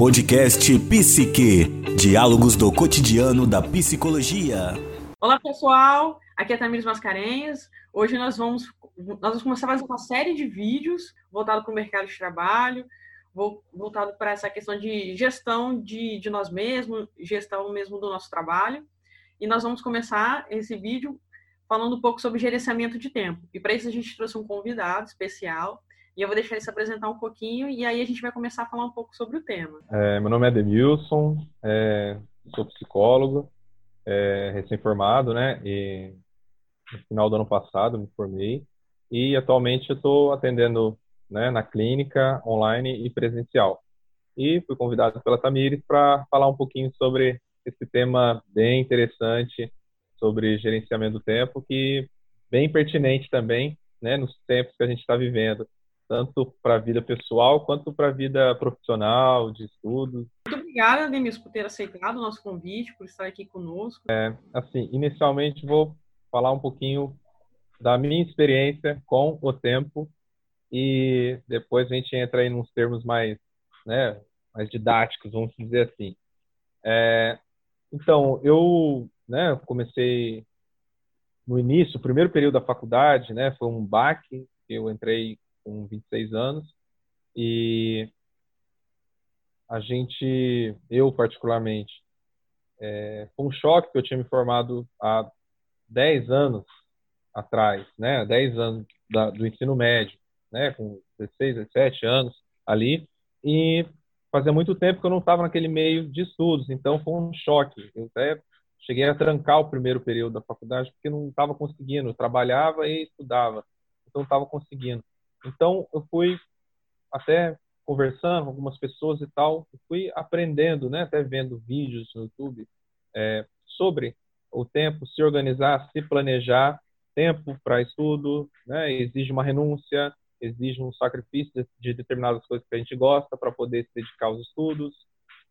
Podcast Psique. Diálogos do cotidiano da psicologia. Olá, pessoal. Aqui é Tamires Mascarenhas. Hoje nós vamos, nós vamos começar fazer uma série de vídeos voltado para o mercado de trabalho, voltado para essa questão de gestão de, de nós mesmos, gestão mesmo do nosso trabalho. E nós vamos começar esse vídeo falando um pouco sobre gerenciamento de tempo. E para isso a gente trouxe um convidado especial, e eu vou deixar ele se apresentar um pouquinho e aí a gente vai começar a falar um pouco sobre o tema. É, meu nome é Demilson, é, sou psicólogo, é, recém-formado, né? E no final do ano passado me formei e atualmente eu estou atendendo né, na clínica, online e presencial. E fui convidado pela Tamires para falar um pouquinho sobre esse tema bem interessante sobre gerenciamento do tempo, que bem pertinente também, né, nos tempos que a gente está vivendo tanto para a vida pessoal quanto para a vida profissional, de estudos. Muito obrigada, Demis, por ter aceitado o nosso convite, por estar aqui conosco. É, assim, inicialmente vou falar um pouquinho da minha experiência com o tempo e depois a gente entra aí nos termos mais, né, mais didáticos, vamos dizer assim. É, então, eu né, comecei no início, o primeiro período da faculdade, né, foi um baque, eu entrei com 26 anos. E a gente, eu particularmente, é, foi um choque que eu tinha me formado há 10 anos atrás, né, 10 anos da, do ensino médio, né, com 16, 17 anos ali, e fazia muito tempo que eu não estava naquele meio de estudos, então foi um choque. Eu até cheguei a trancar o primeiro período da faculdade porque não estava conseguindo, eu trabalhava e estudava, então estava conseguindo. Então, eu fui até conversando com algumas pessoas e tal, fui aprendendo, né, até vendo vídeos no YouTube é, sobre o tempo, se organizar, se planejar, tempo para estudo, né, exige uma renúncia, exige um sacrifício de, determinadas coisas que a gente gosta para poder se dedicar aos estudos.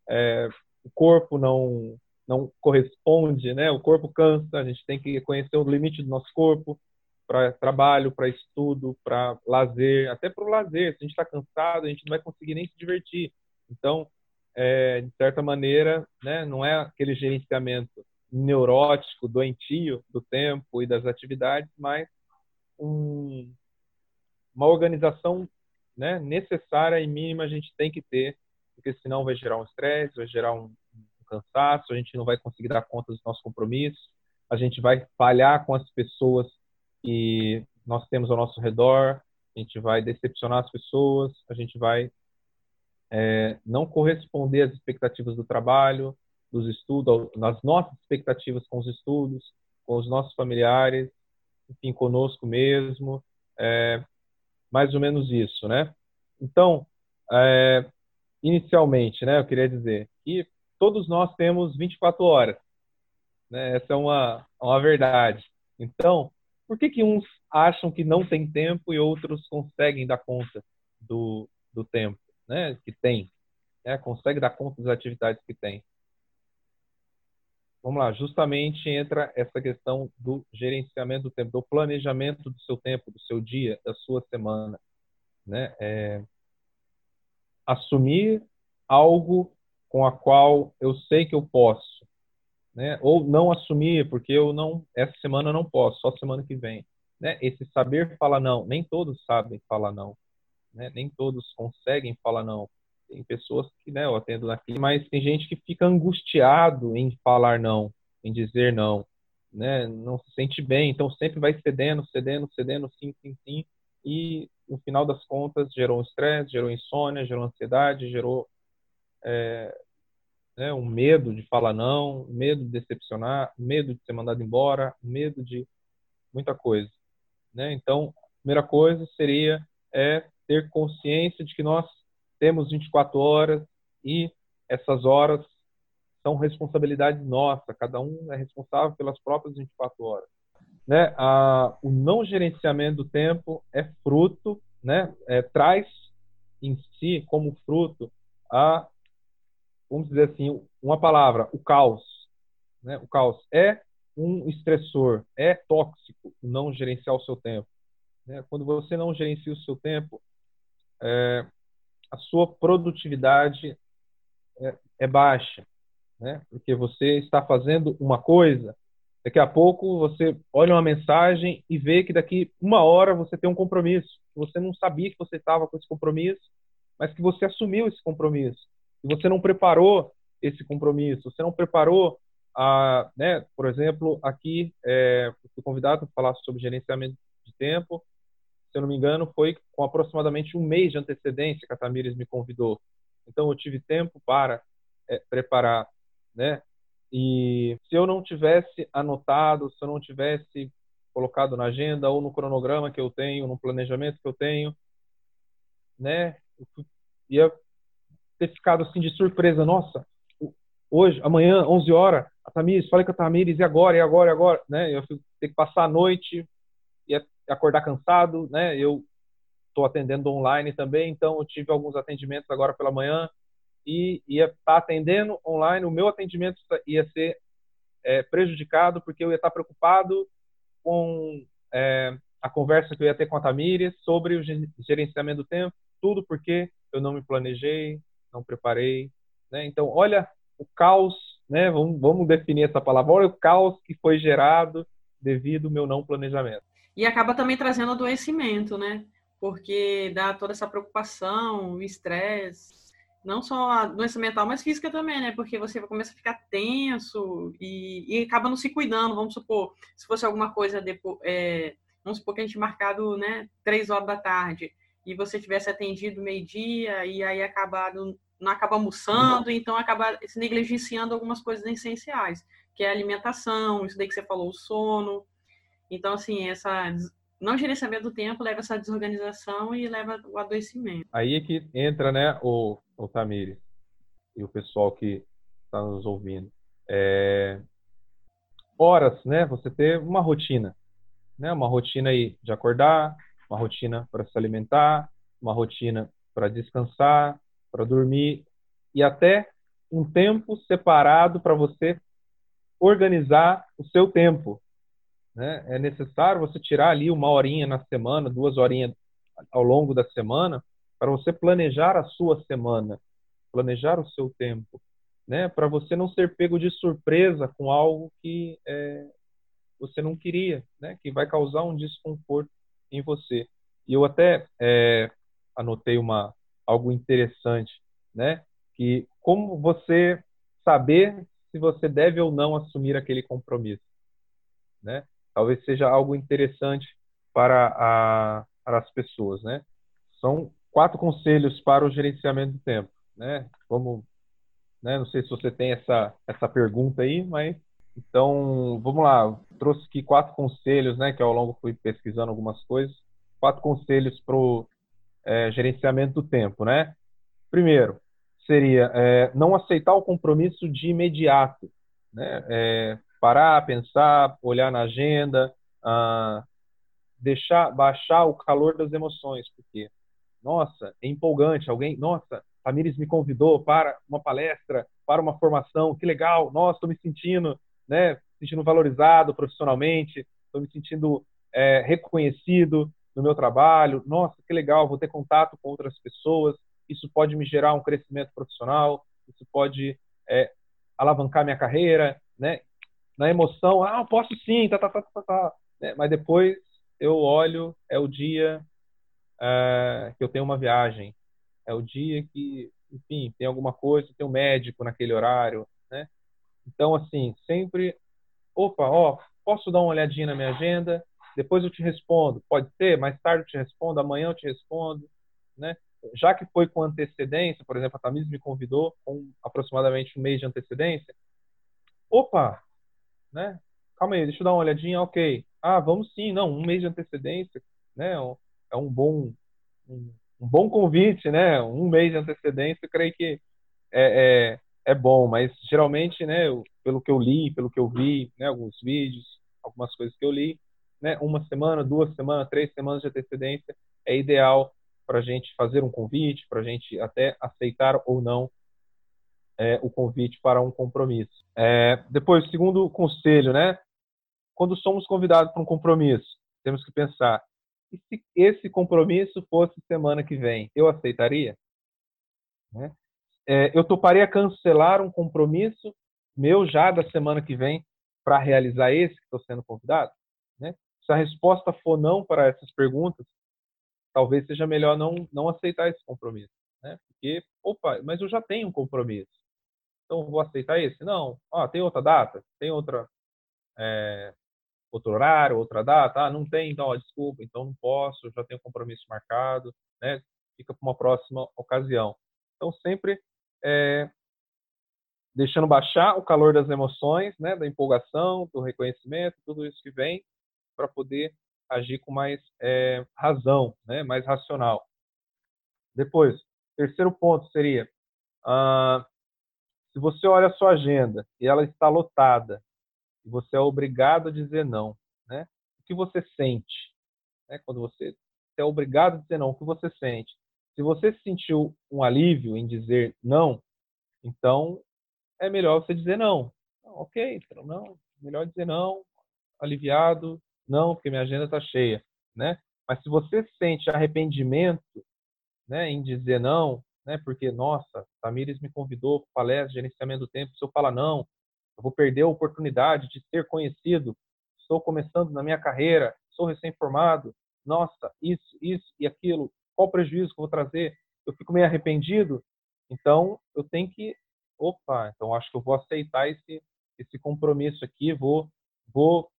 É, o corpo não não corresponde, né? O corpo cansa, a gente tem que conhecer o limite do nosso corpo, para trabalho, para estudo, para lazer, até para o lazer. Se a gente está cansado, a gente não vai conseguir nem se divertir. Então, é, de certa maneira, né, não é aquele gerenciamento neurótico, doentio do tempo e das atividades, mas um, uma organização né, necessária e mínima a gente tem que ter, porque senão vai gerar um estresse, vai gerar um, um cansaço, a gente não vai conseguir dar conta dos nossos compromissos, a gente vai falhar com as pessoas que nós temos ao nosso redor, a gente vai decepcionar as pessoas, a gente vai é, não corresponder às expectativas do trabalho, dos estudos, nas nossas expectativas com os estudos, com os nossos familiares, enfim, conosco mesmo, é, mais ou menos isso, né? Então, é, inicialmente, né, eu queria dizer que todos nós temos 24 horas, né? Essa é uma, uma verdade. Então, por que, que uns acham que não tem tempo e outros conseguem dar conta do, do tempo né, que tem? Né, consegue dar conta das atividades que tem? Vamos lá, justamente entra essa questão do gerenciamento do tempo, do planejamento do seu tempo, do seu dia, da sua semana. Né? É, assumir algo com a qual eu sei que eu posso, né? Ou não assumir, porque eu não essa semana não posso, só semana que vem, né? Esse saber falar não, nem todos sabem falar não, né? Nem todos conseguem falar não. Tem pessoas que, né, eu atendo aqui, mas tem gente que fica angustiado em falar não, em dizer não, né? Não se sente bem, então sempre vai cedendo, cedendo, cedendo, sim, sim, sim, e no final das contas gerou estresse, gerou insônia, gerou ansiedade, gerou é, né? um medo de falar não, um medo de decepcionar, um medo de ser mandado embora, um medo de muita coisa. Né? Então, a primeira coisa seria é ter consciência de que nós temos 24 horas e essas horas são responsabilidade nossa, cada um é responsável pelas próprias 24 horas. Né? A, o não gerenciamento do tempo é fruto, né? É, traz em si como fruto a vamos dizer assim, uma palavra, o caos. Né? O caos é um estressor, é tóxico não gerenciar o seu tempo. Né? Quando você não gerencia o seu tempo, é, a sua produtividade é, é baixa, né? Porque você está fazendo uma coisa, daqui a pouco você olha uma mensagem e vê que daqui uma hora você tem um compromisso. Você não sabia que você estava com esse compromisso, mas que você assumiu esse compromisso. E você não preparou esse compromisso, você não preparou a, né, por exemplo, aqui é, fui convidado para falar sobre gerenciamento de tempo. Se eu não me engano, foi com aproximadamente um mês de antecedência que a Tamires me convidou. Então, eu tive tempo para é, preparar, né? E se eu não tivesse anotado, se eu não tivesse colocado na agenda ou no cronograma que eu tenho, no planejamento que eu tenho, né? Eu ia ter ficado assim de surpresa. Nossa, hoje, amanhã, 11 horas, a Tamires, falei com a Tamires, e agora, e agora, e agora, né? Eu ter que passar a noite e acordar cansado, né? Eu estou atendendo online também, então eu tive alguns atendimentos agora pela manhã e ia estar tá atendendo online, o meu atendimento ia ser é, prejudicado porque eu ia estar tá preocupado com é, a conversa que eu ia ter com a Tamires sobre o gerenciamento do tempo, tudo porque eu não me planejei, não preparei, né? Então, olha o caos, né? Vamos, vamos definir essa palavra, olha o caos que foi gerado devido ao meu não planejamento. E acaba também trazendo adoecimento, né? Porque dá toda essa preocupação, o estresse, não só a doença mental, mas física também, né? Porque você começa a ficar tenso e, e acaba não se cuidando. Vamos supor, se fosse alguma coisa depois, é, vamos supor que a gente marcado, né, três horas da tarde e você tivesse atendido meio-dia e aí acabado não acaba almoçando, então acaba se negligenciando algumas coisas essenciais, que é a alimentação, isso daí que você falou, o sono. Então, assim, essa não gerenciamento do tempo leva essa desorganização e leva o adoecimento. Aí é que entra, né, o, o Tamires e o pessoal que está nos ouvindo. É... Horas, né, você ter uma rotina, né, uma rotina aí de acordar, uma rotina para se alimentar, uma rotina para descansar, para dormir e até um tempo separado para você organizar o seu tempo, né? É necessário você tirar ali uma horinha na semana, duas horinhas ao longo da semana, para você planejar a sua semana, planejar o seu tempo, né? Para você não ser pego de surpresa com algo que é, você não queria, né? Que vai causar um desconforto em você. E eu até é, anotei uma algo interessante, né? Que como você saber se você deve ou não assumir aquele compromisso, né? talvez seja algo interessante para, a, para as pessoas, né? São quatro conselhos para o gerenciamento do tempo, né? Vamos, né? Não sei se você tem essa essa pergunta aí, mas então vamos lá. Trouxe aqui quatro conselhos, né? Que ao longo fui pesquisando algumas coisas. Quatro conselhos para o é, gerenciamento do tempo, né? Primeiro seria é, não aceitar o compromisso de imediato, né? É, parar, pensar, olhar na agenda, uh, deixar baixar o calor das emoções, porque nossa, é empolgante, alguém, nossa, Tamires me convidou para uma palestra, para uma formação, que legal, nossa, estou me sentindo, né, sentindo valorizado profissionalmente, estou me sentindo é, reconhecido no meu trabalho, nossa, que legal, vou ter contato com outras pessoas, isso pode me gerar um crescimento profissional, isso pode é, alavancar minha carreira, né? na emoção, ah, posso sim, tá, tá, tá, tá, tá. É, mas depois eu olho, é o dia é, que eu tenho uma viagem, é o dia que, enfim, tem alguma coisa, tem um médico naquele horário, né? Então, assim, sempre, opa, ó, posso dar uma olhadinha na minha agenda, depois eu te respondo, pode ser, mais tarde eu te respondo, amanhã eu te respondo, né? Já que foi com antecedência, por exemplo, a Tamis me convidou com aproximadamente um mês de antecedência, opa, né? Calma aí, deixa eu dar uma olhadinha, ok. Ah, vamos sim, não, um mês de antecedência, né? É um bom, um, um bom convite, né? Um mês de antecedência, eu creio que é, é, é bom, mas geralmente, né? Eu, pelo que eu li, pelo que eu vi, né? Alguns vídeos, algumas coisas que eu li, né? Uma semana, duas semanas, três semanas de antecedência é ideal para a gente fazer um convite, para a gente até aceitar ou não é, o convite para um compromisso. É, depois, segundo conselho, né? Quando somos convidados para um compromisso, temos que pensar: e se esse compromisso fosse semana que vem, eu aceitaria? Né? É, eu toparia cancelar um compromisso meu já da semana que vem para realizar esse que estou sendo convidado? Né? Se a resposta for não para essas perguntas, talvez seja melhor não, não aceitar esse compromisso. Né? Porque, opa, mas eu já tenho um compromisso. Então, vou aceitar esse? Não. Ah, tem outra data? Tem outra, é, outro horário, outra data? Ah, não tem, então, ó, desculpa, então não posso, já tenho compromisso marcado, né? Fica para uma próxima ocasião. Então, sempre é, deixando baixar o calor das emoções, né, da empolgação, do reconhecimento, tudo isso que vem, para poder agir com mais é, razão, né, mais racional. Depois, terceiro ponto seria, ah, se você olha a sua agenda e ela está lotada, e você é obrigado a dizer não, né, o que você sente? Né, quando você é obrigado a dizer não, o que você sente? Se você sentiu um alívio em dizer não, então é melhor você dizer não. ok, então não, melhor dizer não, aliviado, não, porque minha agenda está cheia, né? Mas se você sente arrependimento, né, em dizer não, né, porque nossa, Tamires me convidou para palestra gerenciamento do tempo, se eu falar não, eu vou perder a oportunidade de ser conhecido, estou começando na minha carreira, sou recém-formado, nossa, isso, isso e aquilo, qual o prejuízo que eu vou trazer? Eu fico meio arrependido, então eu tenho que opa, então acho que eu vou aceitar esse, esse compromisso aqui, vou, vou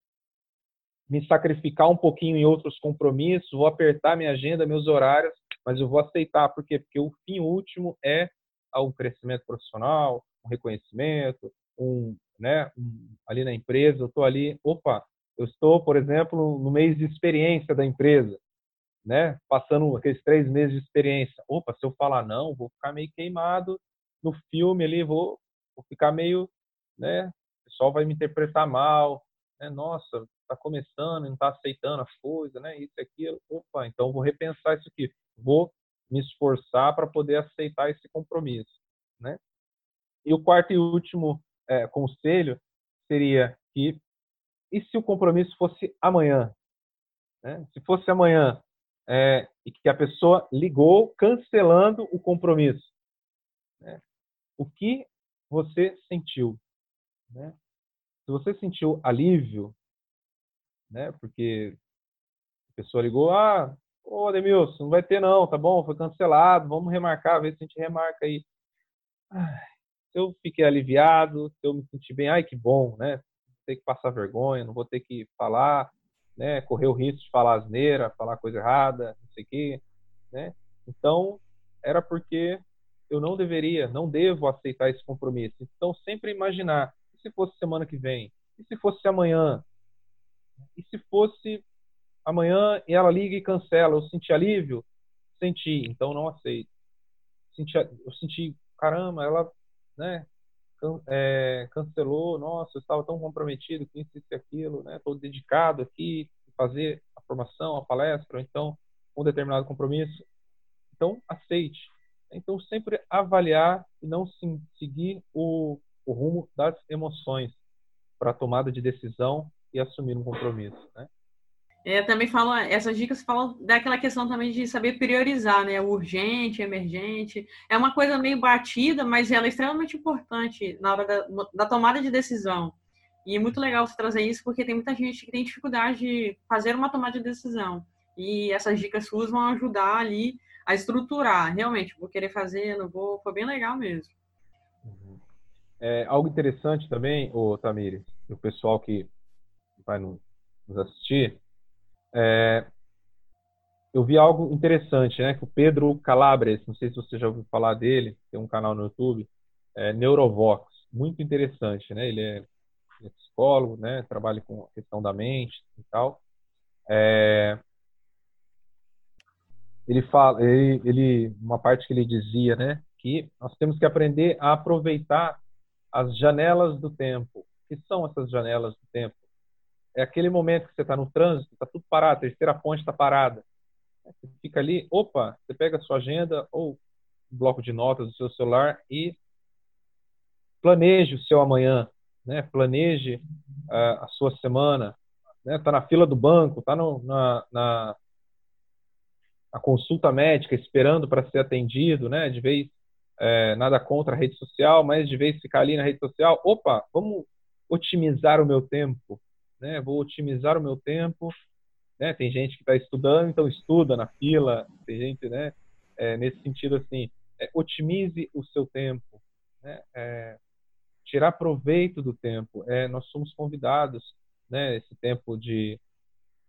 me sacrificar um pouquinho em outros compromissos, vou apertar minha agenda, meus horários, mas eu vou aceitar, por quê? Porque o fim último é o crescimento profissional, um reconhecimento, um, né, um, ali na empresa, eu estou ali, opa, eu estou, por exemplo, no mês de experiência da empresa, né, passando aqueles três meses de experiência, opa, se eu falar não, vou ficar meio queimado no filme ali, vou, vou ficar meio, né? O pessoal vai me interpretar mal, né? Nossa, está começando, não está aceitando as coisas, né? Isso aquilo. Opa, então vou repensar isso aqui. Vou me esforçar para poder aceitar esse compromisso, né? E o quarto e último é, conselho seria que e se o compromisso fosse amanhã? Né? Se fosse amanhã é, e que a pessoa ligou cancelando o compromisso, né? o que você sentiu. Né? Se você sentiu alívio, né? porque a pessoa ligou, ah, ô Ademilson, não vai ter não, tá bom, foi cancelado, vamos remarcar, ver se a gente remarca aí. Ai, eu fiquei aliviado, eu me senti bem, ai que bom, né? Não ter que passar vergonha, não vou ter que falar, né? Correr o risco de falar asneira, falar coisa errada, não sei o quê, né? Então, era porque eu não deveria, não devo aceitar esse compromisso. Então, sempre imaginar: e se fosse semana que vem? E se fosse amanhã? E se fosse amanhã e ela liga e cancela? Eu senti alívio? Senti, então não aceito. Senti, eu senti, caramba, ela né, can, é, cancelou, nossa, eu estava tão comprometido com isso e aquilo, né? Estou dedicado aqui a fazer a formação, a palestra, ou então um determinado compromisso. Então, aceite. Então, sempre avaliar e não seguir o, o rumo das emoções para a tomada de decisão e assumir um compromisso, né? É, também fala, essas dicas falam daquela questão também de saber priorizar, né? Urgente, emergente. É uma coisa meio batida, mas ela é extremamente importante na hora da, da tomada de decisão. E é muito legal você trazer isso, porque tem muita gente que tem dificuldade de fazer uma tomada de decisão. E essas dicas suas vão ajudar ali a estruturar. Realmente, vou querer fazer, não vou. Foi bem legal mesmo. Uhum. É, algo interessante também, o Tamires, o pessoal que vai nos assistir, é, eu vi algo interessante, né? Que o Pedro Calabres, não sei se você já ouviu falar dele, tem um canal no YouTube, é, Neurovox, muito interessante, né? Ele é, é psicólogo, né? Trabalha com a questão da mente e tal. É, ele fala, ele, ele, uma parte que ele dizia, né, que nós temos que aprender a aproveitar as janelas do tempo. O que são essas janelas do tempo? É aquele momento que você está no trânsito, está tudo parado, a terceira ponte está parada. Você fica ali, opa, você pega a sua agenda ou um bloco de notas do seu celular e planeje o seu amanhã, né? Planeje uh, a sua semana, né? Tá na fila do banco, tá no, na, na consulta médica esperando para ser atendido, né? De vez é, nada contra a rede social, mas de vez ficar ali na rede social, opa, vamos otimizar o meu tempo, né? Vou otimizar o meu tempo, né? Tem gente que está estudando, então estuda na fila, tem gente, né? É, nesse sentido assim, é, otimize o seu tempo, né? É, tirar proveito do tempo. É, nós somos convidados, né? Esse tempo de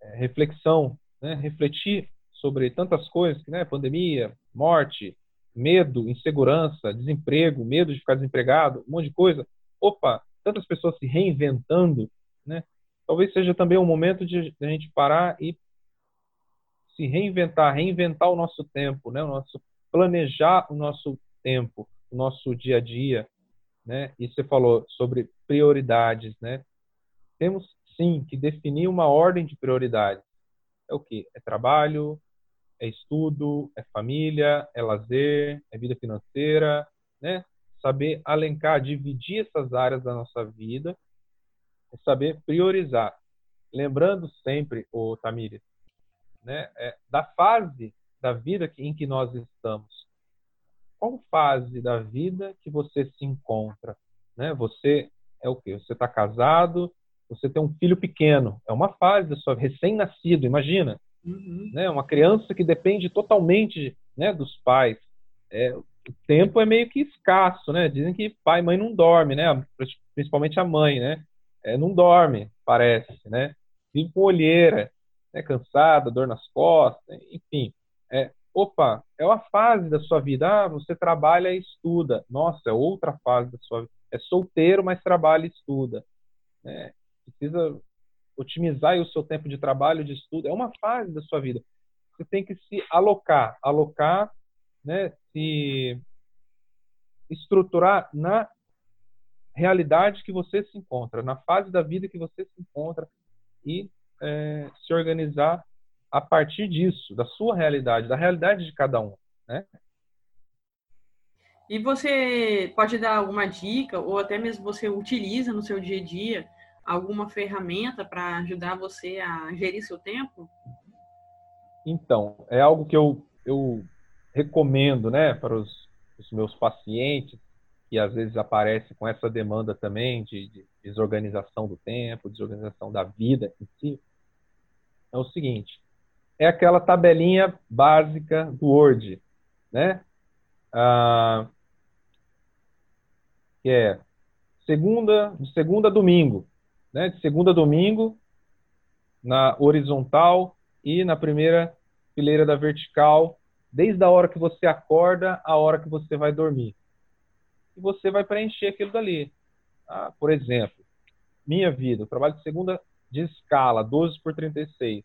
é, reflexão, né? Refletir sobre tantas coisas, né? Pandemia, morte, medo, insegurança, desemprego, medo de ficar desempregado, um monte de coisa. Opa, tantas pessoas se reinventando, né? Talvez seja também um momento de, a gente parar e se reinventar, reinventar o nosso tempo, né? O nosso planejar o nosso tempo, o nosso dia a dia, né? E você falou sobre prioridades, né? Temos sim que definir uma ordem de prioridades. É o que? É trabalho, é estudo, é família, é lazer, é vida financeira, né? Saber alencar, dividir essas áreas da nossa vida, é saber priorizar. Lembrando sempre, o Tamires, né, é, da fase da vida que, em que nós estamos. Qual fase da vida que você se encontra? Né? Você é o quê? Você está casado, você tem um filho pequeno, é uma fase da sua recém-nascido, imagina. Uhum. Né? Uma criança que depende totalmente né, dos pais. É, o tempo é meio que escasso, né? Dizem que pai e mãe não dormem, né? Principalmente a mãe, né? É, não dorme, parece, né? Vive com olheira, né? cansada, dor nas costas, enfim. É, opa, é uma fase da sua vida. Ah, você trabalha e estuda. Nossa, é outra fase da sua vida. É solteiro, mas trabalha e estuda. Né? Precisa otimizar o seu tempo de trabalho, de estudo, é uma fase da sua vida. Você tem que se alocar, alocar, né, se estruturar na realidade que você se encontra, na fase da vida que você se encontra e é, se organizar a partir disso, da sua realidade, da realidade de cada um, né? E você pode dar alguma dica, ou até mesmo você utiliza no seu dia a dia, alguma ferramenta para ajudar você a gerir seu tempo? Então, é algo que eu, eu recomendo né, para os, os meus pacientes, que às vezes aparece com essa demanda também de, de desorganização do tempo, desorganização da vida em si, é o seguinte: é aquela tabelinha básica do Word, né? Ah, que é segunda, de segunda a domingo né, de segunda a domingo, na horizontal e na primeira fileira da vertical, desde a hora que você acorda à hora que você vai dormir. E você vai preencher aquilo dali. Ah, por exemplo, minha vida, eu trabalho de segunda de escala, 12 por 36,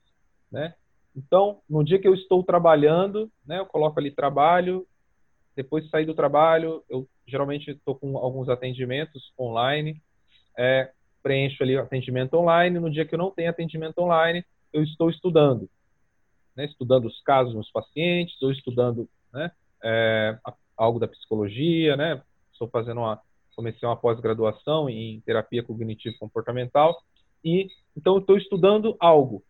né? Então, no dia que eu estou trabalhando, né, eu coloco ali trabalho, depois de sair do trabalho, eu geralmente estou com alguns atendimentos online, é, preencho ali atendimento online. No dia que eu não tenho atendimento online, eu estou estudando. Né? Estudando os casos dos pacientes, ou estudando né, é, algo da psicologia, né? Estou fazendo uma, comecei uma pós-graduação em terapia cognitivo comportamental e então estou estudando algo.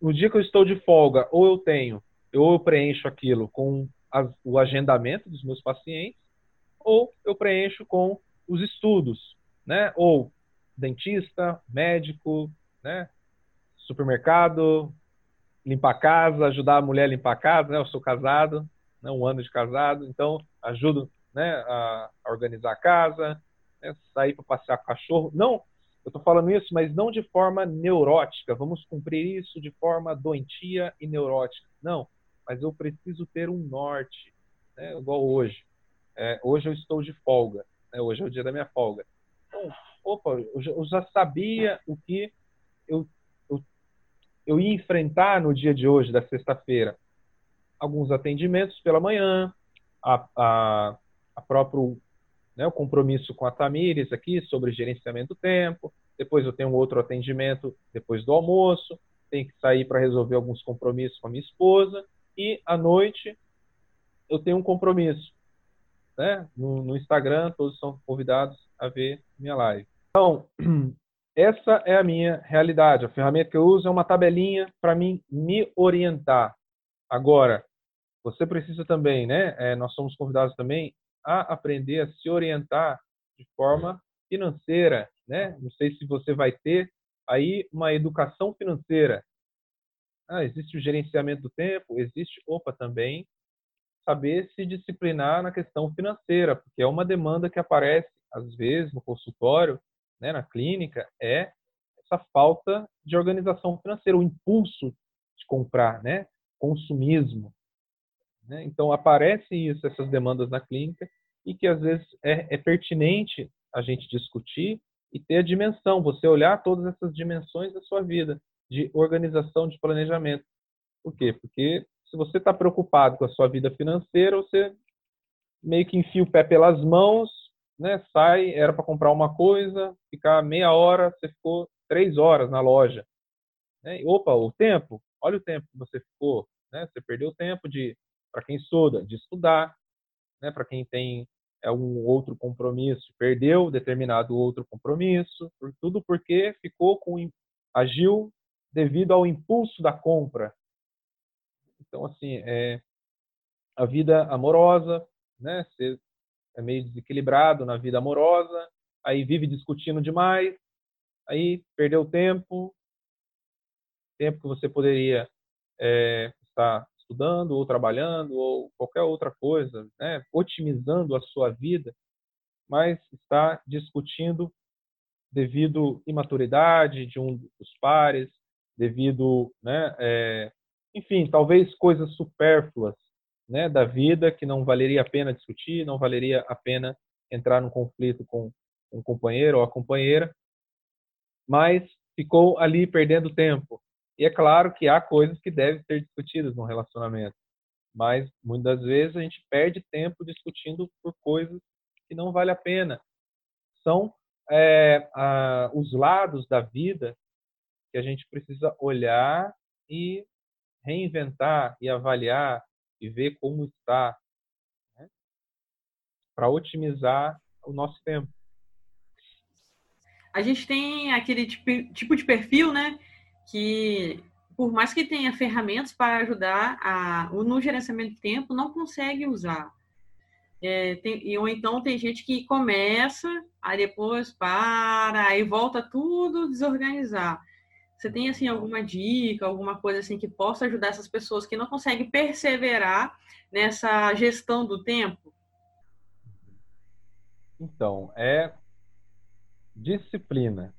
No dia que eu estou de folga, ou eu tenho, ou eu preencho aquilo com as, o agendamento dos meus pacientes, ou eu preencho com os estudos, né? Ou dentista, médico, né? Supermercado, limpar a casa, ajudar a mulher a limpar a casa, né? Eu sou casado, né? um ano de casado, então ajudo, né? A, organizar a casa, né? sair para passear com o cachorro. Não, eu estou falando isso, mas não de forma neurótica. Vamos cumprir isso de forma doentia e neurótica. Não, mas eu preciso ter um norte, né? igual hoje. É, hoje eu estou de folga, né? hoje é o dia da minha folga. Então, opa, eu já sabia o que eu, eu, eu ia enfrentar no dia de hoje, da sexta-feira. Alguns atendimentos pela manhã, a, a, a próprio né, o compromisso com a Tamires aqui sobre gerenciamento do tempo. Depois eu tenho um outro atendimento depois do almoço. Tenho que sair para resolver alguns compromissos com a minha esposa. E à noite eu tenho um compromisso. Né? No, no Instagram, todos são convidados a ver minha live. Então, essa é a minha realidade. A ferramenta que eu uso é uma tabelinha para mim me orientar. Agora, você precisa também, né? É, nós somos convidados também a aprender a se orientar de forma financeira, né? Não sei se você vai ter aí uma educação financeira. Ah, existe o gerenciamento do tempo, existe, opa, também saber se disciplinar na questão financeira, porque é uma demanda que aparece às vezes no consultório, né, na clínica, é essa falta de organização financeira, o impulso de comprar, né, consumismo. Né? Então aparece isso, essas demandas na clínica e que às vezes é, é pertinente a gente discutir e ter a dimensão, você olhar todas essas dimensões da sua vida de organização, de planejamento. Por quê? Porque se você está preocupado com a sua vida financeira, você meio que enfia o pé pelas mãos, né? Sai, era para comprar uma coisa, ficar meia hora, você ficou três horas na loja. Né? Opa, o tempo, olha o tempo que você ficou, né? Você perdeu o tempo de, para quem estuda, de estudar, né? Para quem tem algum outro compromisso, perdeu determinado outro compromisso, por tudo porque ficou com agiu devido ao impulso da compra, então, assim, é, a vida amorosa, né? Você é meio desequilibrado na vida amorosa, aí vive discutindo demais, aí perdeu tempo, tempo que você poderia é, estar estudando ou trabalhando ou qualquer outra coisa, né? otimizando a sua vida, mas está discutindo devido imaturidade de um dos pares, devido né, é, enfim, talvez coisas supérfluas né, da vida que não valeria a pena discutir, não valeria a pena entrar num conflito com um companheiro ou a companheira, mas ficou ali perdendo tempo. E é claro que há coisas que devem ser discutidas no relacionamento, mas muitas vezes a gente perde tempo discutindo por coisas que não vale a pena. São é, a, os lados da vida que a gente precisa olhar e reinventar e avaliar e ver como está, né? para otimizar o nosso tempo. A gente tem aquele tipo, de perfil, né, que por mais que tenha ferramentas para ajudar a, no gerenciamento de tempo, não consegue usar. É, tem, ou então tem gente que começa, aí depois para, aí volta tudo desorganizar. Você tem assim alguma dica, alguma coisa assim que possa ajudar essas pessoas que não conseguem perseverar nessa gestão do tempo? Então, é disciplina,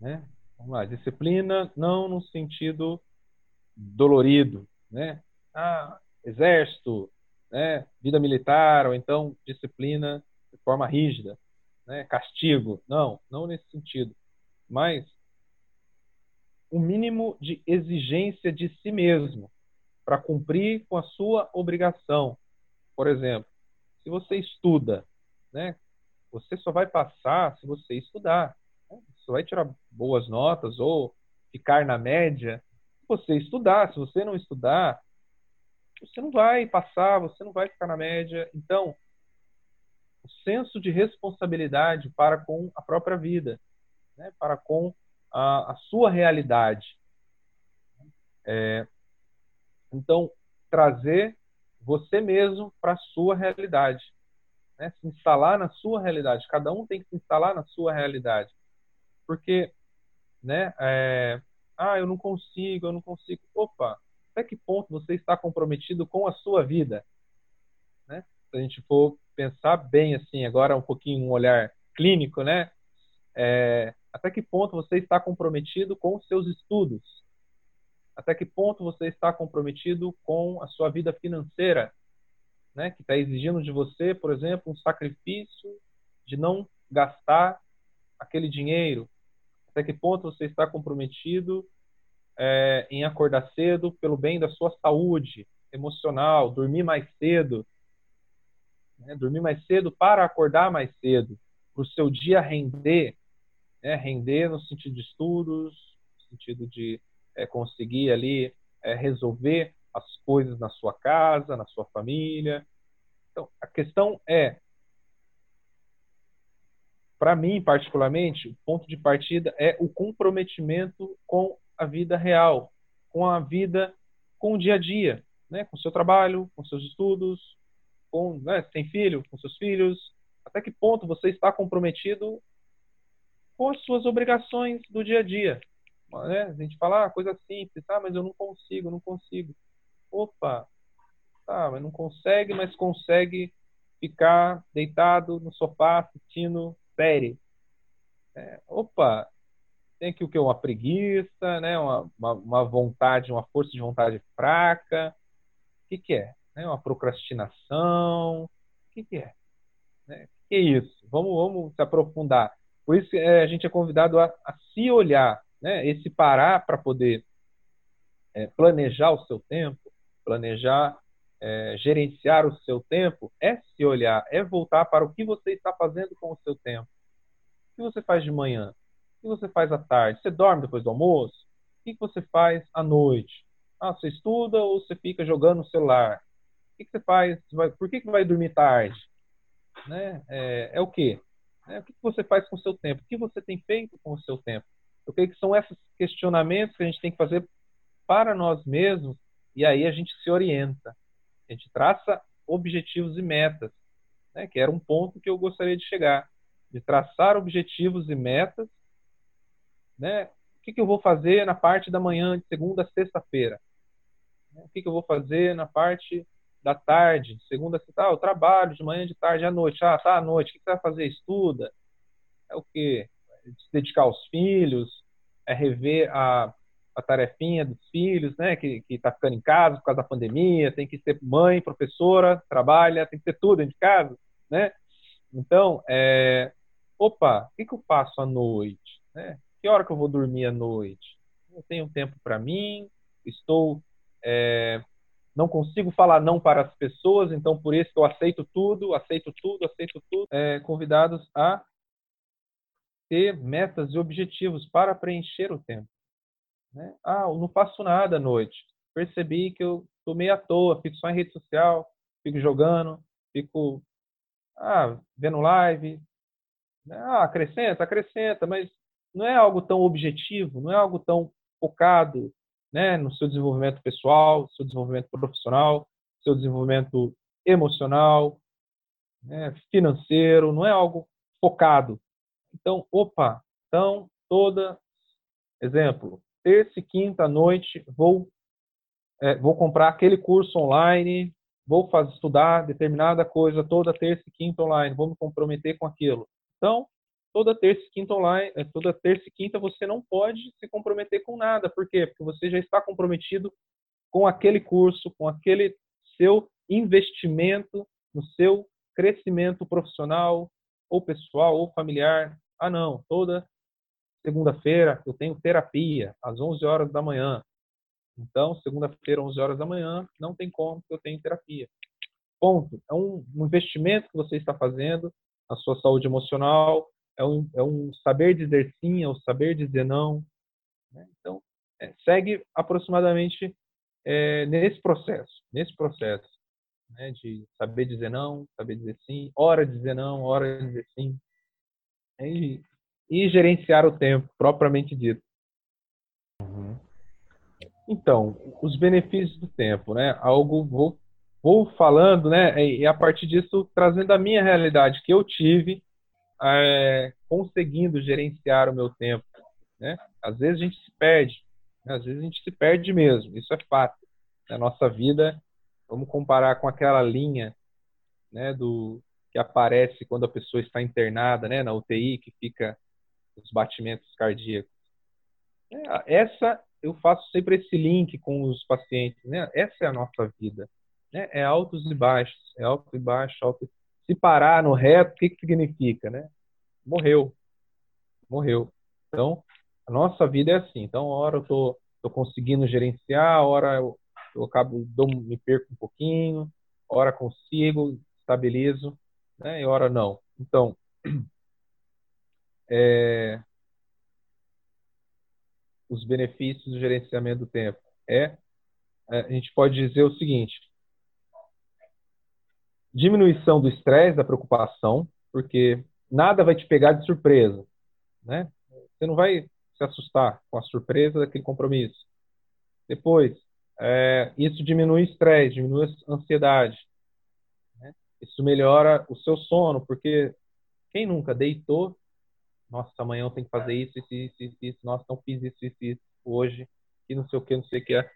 né? Vamos lá, disciplina não no sentido dolorido, né? Ah, exército, né? Vida militar ou então disciplina de forma rígida, né? Castigo, não, não nesse sentido, mas o mínimo de exigência de si mesmo para cumprir com a sua obrigação. Por exemplo, se você estuda, né, você só vai passar se você estudar. Você vai tirar boas notas ou ficar na média se você estudar. Se você não estudar, você não vai passar, você não vai ficar na média. Então, o senso de responsabilidade para com a própria vida, né, para com a, a sua realidade. É, então, trazer você mesmo para a sua realidade. Né? Se instalar na sua realidade. Cada um tem que se instalar na sua realidade. Porque, né, é, ah, eu não consigo, eu não consigo. Opa, até que ponto você está comprometido com a sua vida? Né? Se a gente for pensar bem assim, agora um pouquinho um olhar clínico, né? É, até que ponto você está comprometido com seus estudos? Até que ponto você está comprometido com a sua vida financeira? Né? Que está exigindo de você, por exemplo, um sacrifício de não gastar aquele dinheiro? Até que ponto você está comprometido é, em acordar cedo pelo bem da sua saúde emocional, dormir mais cedo? Né? Dormir mais cedo para acordar mais cedo, para o seu dia render né, render no sentido de estudos, no sentido de é, conseguir ali é, resolver as coisas na sua casa, na sua família. Então, a questão é, para mim particularmente, o ponto de partida é o comprometimento com a vida real, com a vida, com o dia a dia. né, com o seu trabalho, com seus estudos, com, né, tem filho, com seus filhos, até que ponto você está comprometido com as suas obrigações do dia a dia. Né? A gente fala ah, coisa simples, ah, mas eu não consigo, não consigo. Opa, tá, mas não consegue, mas consegue ficar deitado no sofá assistindo série. É, opa, tem aqui o que? Uma preguiça, né? Uma, uma, uma, vontade, uma força de vontade fraca. O que, que é? Né? Uma procrastinação. O que, que é? Né? O que é isso? Vamos, vamos se aprofundar. Por isso é, a gente é convidado a, a se olhar, né? esse parar para poder é, planejar o seu tempo, planejar, é, gerenciar o seu tempo, é se olhar, é voltar para o que você está fazendo com o seu tempo. O que você faz de manhã? O que você faz à tarde? Você dorme depois do almoço? O que você faz à noite? Ah, você estuda ou você fica jogando no celular? O que você faz? Por que vai dormir tarde? Né? É, é o quê? É, o que você faz com o seu tempo? O que você tem feito com o seu tempo? Eu creio que são esses questionamentos que a gente tem que fazer para nós mesmos e aí a gente se orienta. A gente traça objetivos e metas, né? que era um ponto que eu gostaria de chegar, de traçar objetivos e metas, né? O que, que eu vou fazer na parte da manhã de segunda a sexta-feira? O que, que eu vou fazer na parte da tarde, de segunda a sexta? Ah, eu trabalho de manhã, de tarde, à noite. Ah, tá à noite. O que, que você vai fazer? Estuda. É o quê? Se dedicar aos filhos, é rever a, a tarefinha dos filhos, né, que está ficando em casa por causa da pandemia, tem que ser mãe, professora, trabalha, tem que ter tudo dentro de casa, né? Então, é, opa, o que, que eu faço à noite? Né? Que hora que eu vou dormir à noite? Eu tenho tempo para mim, estou, é, não consigo falar não para as pessoas, então por isso eu aceito tudo, aceito tudo, aceito tudo. É, convidados a ter metas e objetivos para preencher o tempo. Né? Ah, eu não faço nada à noite. Percebi que eu estou meio à toa, fico só em rede social, fico jogando, fico ah, vendo live. Ah, acrescenta, acrescenta, mas não é algo tão objetivo, não é algo tão focado né, no seu desenvolvimento pessoal, seu desenvolvimento profissional, seu desenvolvimento emocional, né, financeiro, não é algo focado. Então, opa, então toda, exemplo, terça e quinta noite vou é, vou comprar aquele curso online, vou fazer, estudar determinada coisa toda terça e quinta online, vou me comprometer com aquilo. Então, toda terça e quinta online, é, toda terça e quinta você não pode se comprometer com nada. Por quê? Porque você já está comprometido com aquele curso, com aquele seu investimento no seu crescimento profissional, ou pessoal, ou familiar. Ah, não, toda segunda-feira eu tenho terapia às 11 horas da manhã. Então, segunda-feira, 11 horas da manhã, não tem como que eu tenho terapia. Ponto. É um, investimento que você está fazendo na sua saúde emocional, é um, é um saber dizer sim, é um saber dizer não. Né? Então, é, segue aproximadamente é, nesse processo, nesse processo né, de saber dizer não, saber dizer sim, hora dizer não, hora dizer sim. E, e gerenciar o tempo, propriamente dito. Uhum. Então, os benefícios do tempo, né? Algo vou, vou falando, né? E a partir disso trazendo a minha realidade que eu tive, é, conseguindo gerenciar o meu tempo, né? Às vezes a gente se perde, né? às vezes a gente se perde mesmo. Isso é fato. Na nossa vida, vamos comparar com aquela linha, né? Do que aparece quando a pessoa está internada, né? Na UTI, que fica os batimentos cardíacos. É, essa eu faço sempre esse link com os pacientes, né? Essa é a nossa vida, né? É altos e baixos, é alto e baixo, alto. Se parar no reto, o que, que significa, né? Morreu, morreu. Então, a nossa vida é assim. Então, a hora eu tô, tô conseguindo gerenciar, a hora eu, eu acabo dou, me perco um pouquinho, a hora consigo, estabilizo, né? E a hora não. Então, é, os benefícios do gerenciamento do tempo? É, é, a gente pode dizer o seguinte: diminuição do estresse, da preocupação, porque nada vai te pegar de surpresa, né? Você não vai se assustar com a surpresa daquele compromisso. Depois, é, isso diminui o estresse, diminui a ansiedade. Né? Isso melhora o seu sono, porque quem nunca deitou, nossa, amanhã eu tenho que fazer isso, isso, isso, isso, isso. nossa, não fiz isso, isso, isso hoje, e não sei o que, não sei o que,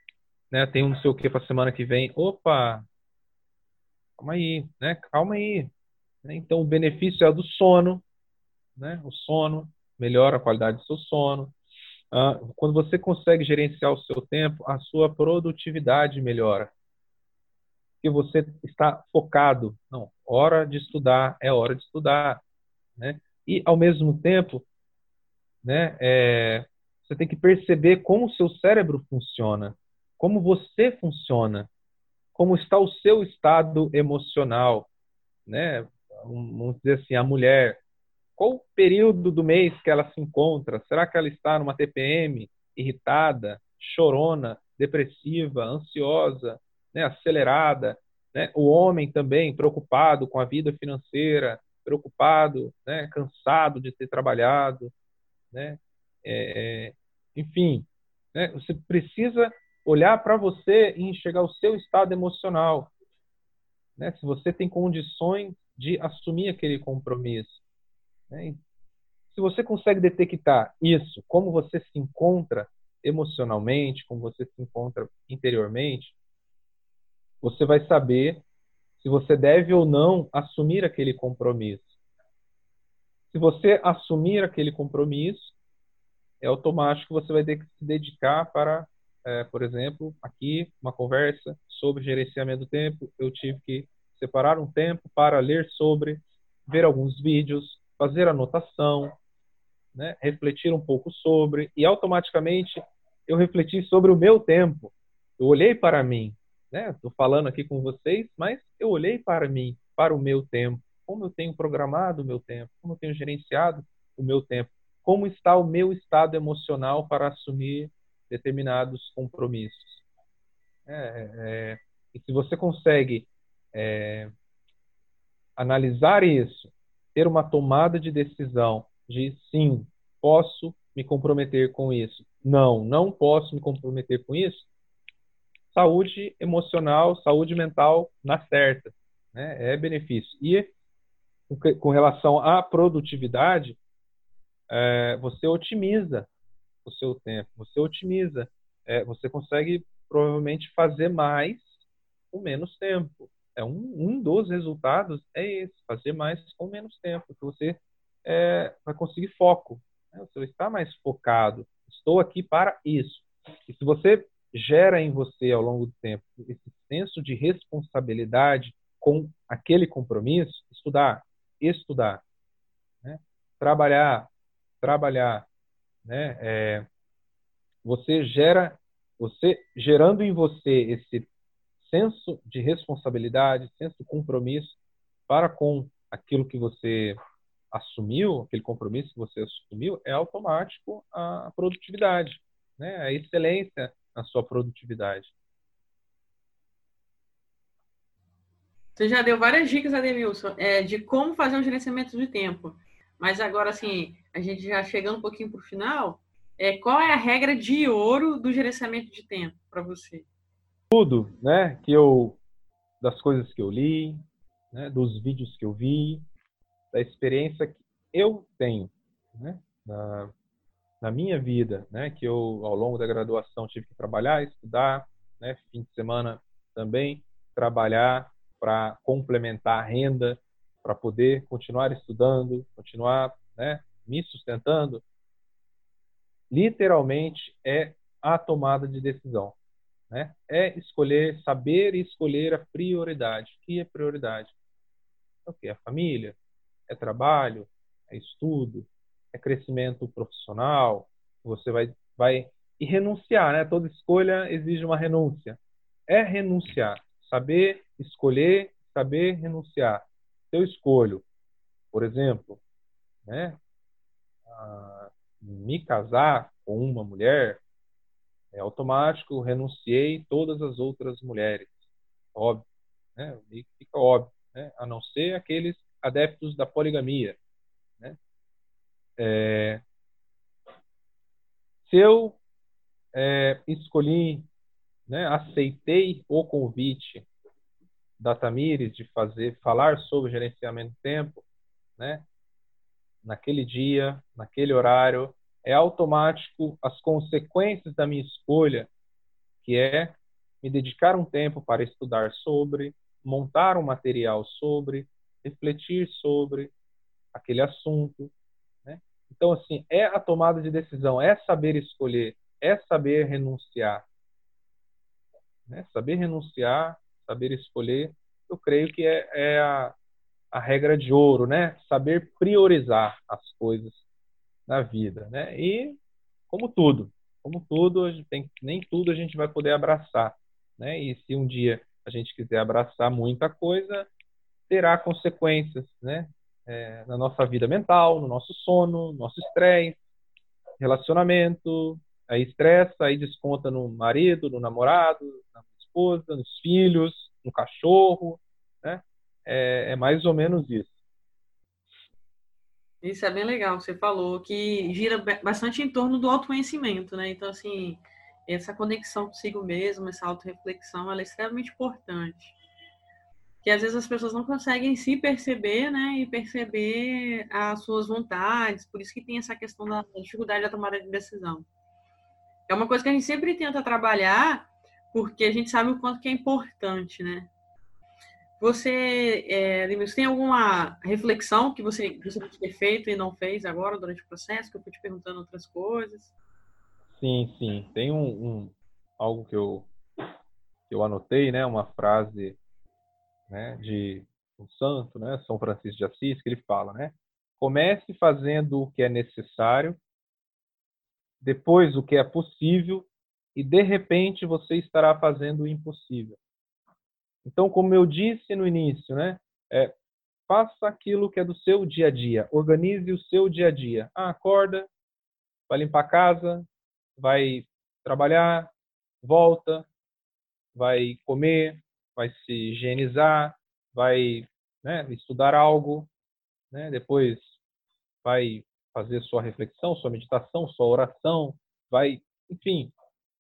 né? Tem um não sei o que para semana que vem. Opa, calma aí, né? Calma aí. Então o benefício é do sono, né? O sono melhora a qualidade do seu sono. Ah, quando você consegue gerenciar o seu tempo, a sua produtividade melhora. Porque você está focado. Não, hora de estudar é hora de estudar, né? E ao mesmo tempo, né? É, você tem que perceber como o seu cérebro funciona, como você funciona, como está o seu estado emocional, né? Vamos dizer assim, a mulher, qual o período do mês que ela se encontra? Será que ela está numa TPM, irritada, chorona, depressiva, ansiosa, né? acelerada? Né? O homem também preocupado com a vida financeira, preocupado, né? cansado de ter trabalhado, né? É, é, enfim, né? você precisa olhar para você e enxergar o seu estado emocional. Né? Se você tem condições de assumir aquele compromisso. Né? Se você consegue detectar isso, como você se encontra emocionalmente, como você se encontra interiormente, você vai saber se você deve ou não assumir aquele compromisso. Se você assumir aquele compromisso, é automático que você vai ter que se dedicar para, é, por exemplo, aqui uma conversa sobre gerenciamento do tempo. Eu tive que separar um tempo para ler sobre, ver alguns vídeos, fazer anotação, né, refletir um pouco sobre, e automaticamente eu refleti sobre o meu tempo. Eu olhei para mim, né? Estou falando aqui com vocês, mas eu olhei para mim, para o meu tempo, como eu tenho programado o meu tempo, como eu tenho gerenciado o meu tempo como está o meu estado emocional para assumir determinados compromissos. É, é, e se você consegue é, analisar isso, ter uma tomada de decisão de sim, posso me comprometer com isso, não, não posso me comprometer com isso, saúde emocional, saúde mental na certa, né? é benefício. E com relação à produtividade, é, você otimiza o seu tempo, você otimiza, é, você consegue provavelmente fazer mais com menos tempo. É um, um dos resultados é esse, fazer mais com menos tempo, que você é, vai conseguir foco. Né? Você estar mais focado. Estou aqui para isso. E se você gera em você ao longo do tempo esse senso de responsabilidade com aquele compromisso, estudar, estudar, né? trabalhar, trabalhar, né? É, você gera, você gerando em você esse senso de responsabilidade, senso de compromisso para com aquilo que você assumiu, aquele compromisso que você assumiu, é automático a produtividade, né? A excelência na sua produtividade. Você já deu várias dicas, Ademilson, é, de como fazer um gerenciamento de tempo. Mas agora, assim, a gente já chegando um pouquinho para o final, é, qual é a regra de ouro do gerenciamento de tempo para você? Tudo, né? Que eu, das coisas que eu li, né? dos vídeos que eu vi, da experiência que eu tenho, né? Na, na minha vida, né? Que eu, ao longo da graduação, tive que trabalhar, estudar, né? Fim de semana também trabalhar para complementar a renda, para poder continuar estudando, continuar né, me sustentando, literalmente é a tomada de decisão. Né? É escolher, saber escolher a prioridade. O que é prioridade? É o que? É família? É trabalho? É estudo? É crescimento profissional? Você vai, vai e renunciar, né? Toda escolha exige uma renúncia. É renunciar, saber escolher, saber renunciar eu escolho, por exemplo, né, me casar com uma mulher, é automático, renunciei todas as outras mulheres. Óbvio, né? Fica óbvio, né? A não ser aqueles adeptos da poligamia? É, se eu é, escolhi né, aceitei o convite da Tamires de fazer, falar sobre gerenciamento do tempo, né, naquele dia, naquele horário, é automático as consequências da minha escolha, que é me dedicar um tempo para estudar sobre, montar um material sobre, refletir sobre aquele assunto. Então, assim, é a tomada de decisão, é saber escolher, é saber renunciar. Né? Saber renunciar, saber escolher, eu creio que é, é a, a regra de ouro, né? Saber priorizar as coisas na vida, né? E como tudo, como tudo, tem, nem tudo a gente vai poder abraçar, né? E se um dia a gente quiser abraçar muita coisa, terá consequências, né? É, na nossa vida mental, no nosso sono, no nosso estresse, relacionamento, aí estressa, aí desconta no marido, no namorado, na esposa, nos filhos, no cachorro, né? É, é mais ou menos isso. Isso é bem legal, você falou que gira bastante em torno do autoconhecimento, né? Então, assim, essa conexão consigo mesmo, essa autorreflexão, ela é extremamente importante. Que às vezes as pessoas não conseguem se perceber, né? E perceber as suas vontades, por isso que tem essa questão da dificuldade da tomada de decisão. É uma coisa que a gente sempre tenta trabalhar, porque a gente sabe o quanto que é importante, né? Você, é, tem alguma reflexão que você gostaria de ter feito e não fez agora durante o processo? Que eu fui te perguntando outras coisas. Sim, sim. Tem um, um algo que eu que eu anotei, né? Uma frase, né? De um santo, né? São Francisco de Assis que ele fala, né? Comece fazendo o que é necessário, depois o que é possível e de repente você estará fazendo o impossível. Então, como eu disse no início, né, é, faça aquilo que é do seu dia a dia, organize o seu dia a dia. Ah, acorda, vai limpar a casa, vai trabalhar, volta, vai comer, vai se higienizar, vai né, estudar algo, né, depois vai fazer sua reflexão, sua meditação, sua oração, vai, enfim,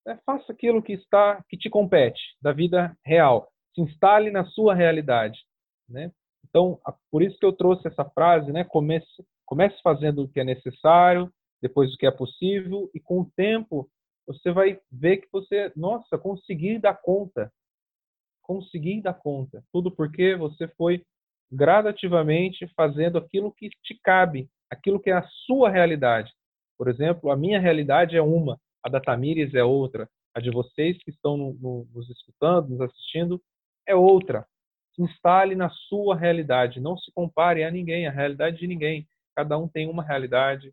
né, faça aquilo que está que te compete da vida real se instale na sua realidade, né? Então, por isso que eu trouxe essa frase, né? Comece, comece fazendo o que é necessário, depois o que é possível, e com o tempo você vai ver que você, nossa, consegui dar conta. Consegui dar conta. Tudo porque você foi gradativamente fazendo aquilo que te cabe, aquilo que é a sua realidade. Por exemplo, a minha realidade é uma, a da Tamires é outra, a de vocês que estão no, no, nos escutando, nos assistindo, é outra. Se instale na sua realidade. Não se compare a ninguém, a realidade de ninguém. Cada um tem uma realidade.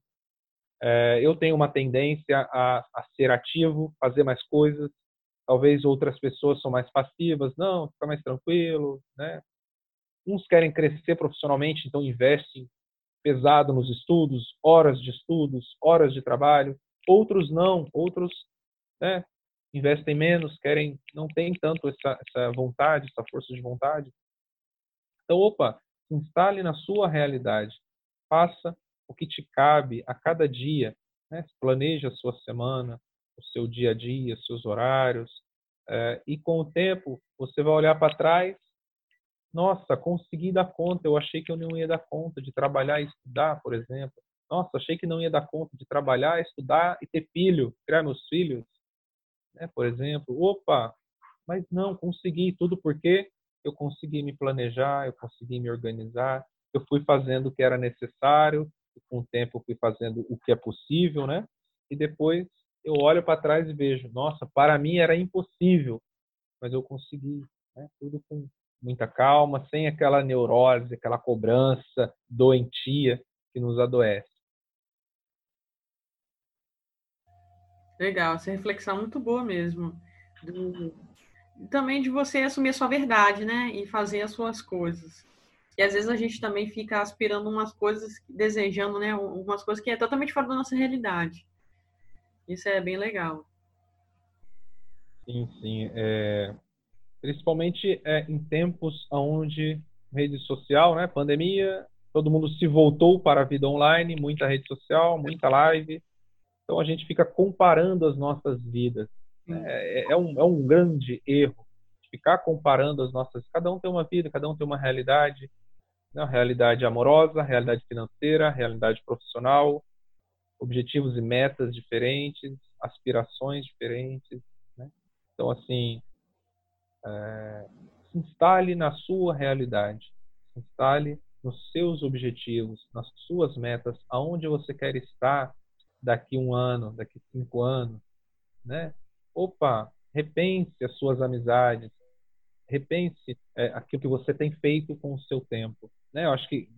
É, eu tenho uma tendência a, a ser ativo, fazer mais coisas. Talvez outras pessoas são mais passivas. Não, fica mais tranquilo, né? Uns querem crescer profissionalmente, então investem pesado nos estudos, horas de estudos, horas de trabalho. Outros não, outros né, investem menos, querem, não tem tanto essa, essa vontade, essa força de vontade. Então, opa, instale na sua realidade, faça o que te cabe a cada dia, né? planeje a sua semana, o seu dia a dia, seus horários, é, e com o tempo você vai olhar para trás, nossa, consegui dar conta, eu achei que eu não ia dar conta de trabalhar e estudar, por exemplo. Nossa, achei que não ia dar conta de trabalhar, estudar e ter filho, criar meus filhos né? por exemplo, opa, mas não, consegui tudo porque eu consegui me planejar, eu consegui me organizar, eu fui fazendo o que era necessário, com o tempo eu fui fazendo o que é possível, né? E depois eu olho para trás e vejo, nossa, para mim era impossível, mas eu consegui, né? Tudo com muita calma, sem aquela neurose, aquela cobrança doentia que nos adoece. Legal, essa reflexão é muito boa mesmo. Do, também de você assumir a sua verdade, né? E fazer as suas coisas. E às vezes a gente também fica aspirando umas coisas, desejando, né? Umas coisas que é totalmente fora da nossa realidade. Isso é bem legal. Sim, sim. É, principalmente é, em tempos onde rede social, né? Pandemia, todo mundo se voltou para a vida online, muita rede social, muita live então a gente fica comparando as nossas vidas. É, é, um, é um grande erro ficar comparando as nossas. Cada um tem uma vida, cada um tem uma realidade, né? realidade amorosa, realidade financeira, realidade profissional, objetivos e metas diferentes, aspirações diferentes. Né? Então, assim, é, se instale na sua realidade, se instale nos seus objetivos, nas suas metas, aonde você quer estar daqui um ano, daqui cinco anos, né? Opa, repense as suas amizades, repense é, aquilo que você tem feito com o seu tempo. Né? Eu acho que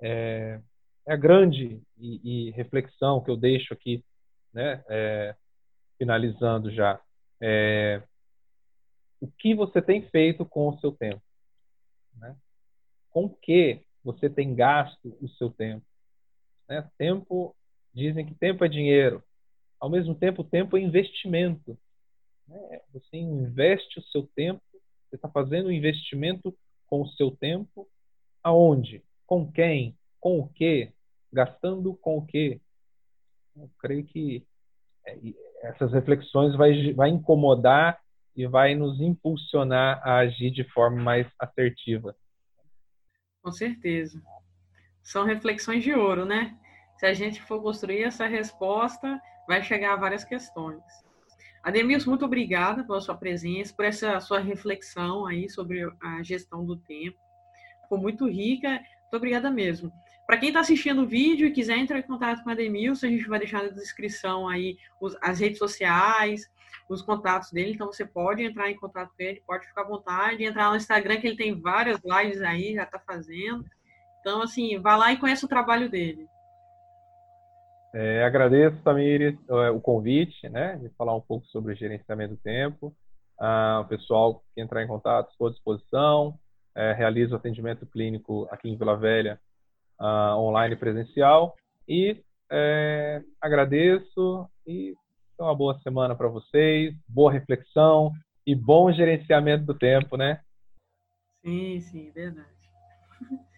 é, é a grande e, e, reflexão que eu deixo aqui, né? É, finalizando já. É, o que você tem feito com o seu tempo? Né? Com que você tem gasto o seu tempo? Né? Tempo, dizem que tempo é dinheiro. Ao mesmo tempo, tempo é investimento. Né? Você investe o seu tempo você está fazendo um investimento com o seu tempo aonde? Com quem? Com o quê? Gastando com o quê? Eu creio que é, essas reflexões vai, vai incomodar e vai nos impulsionar a agir de forma mais assertiva. Com certeza. São reflexões de ouro, né? Se a gente for construir essa resposta, vai chegar a várias questões. Ademilson, muito obrigada pela sua presença, por essa sua reflexão aí sobre a gestão do tempo. Foi muito rica. Muito obrigada mesmo. Para quem está assistindo o vídeo e quiser entrar em contato com a Ademilson, a gente vai deixar na descrição aí os, as redes sociais, os contatos dele. Então você pode entrar em contato com ele, pode ficar à vontade, entrar no Instagram, que ele tem várias lives aí, já está fazendo. Então, assim, vá lá e conheça o trabalho dele. É, agradeço, Tamires, é, o convite, né, de falar um pouco sobre gerenciamento do tempo. Ah, o pessoal que entrar em contato, estou à disposição. É, realizo atendimento clínico aqui em Vila Velha, ah, online presencial. E é, agradeço e uma boa semana para vocês, boa reflexão e bom gerenciamento do tempo, né? Sim, sim, verdade.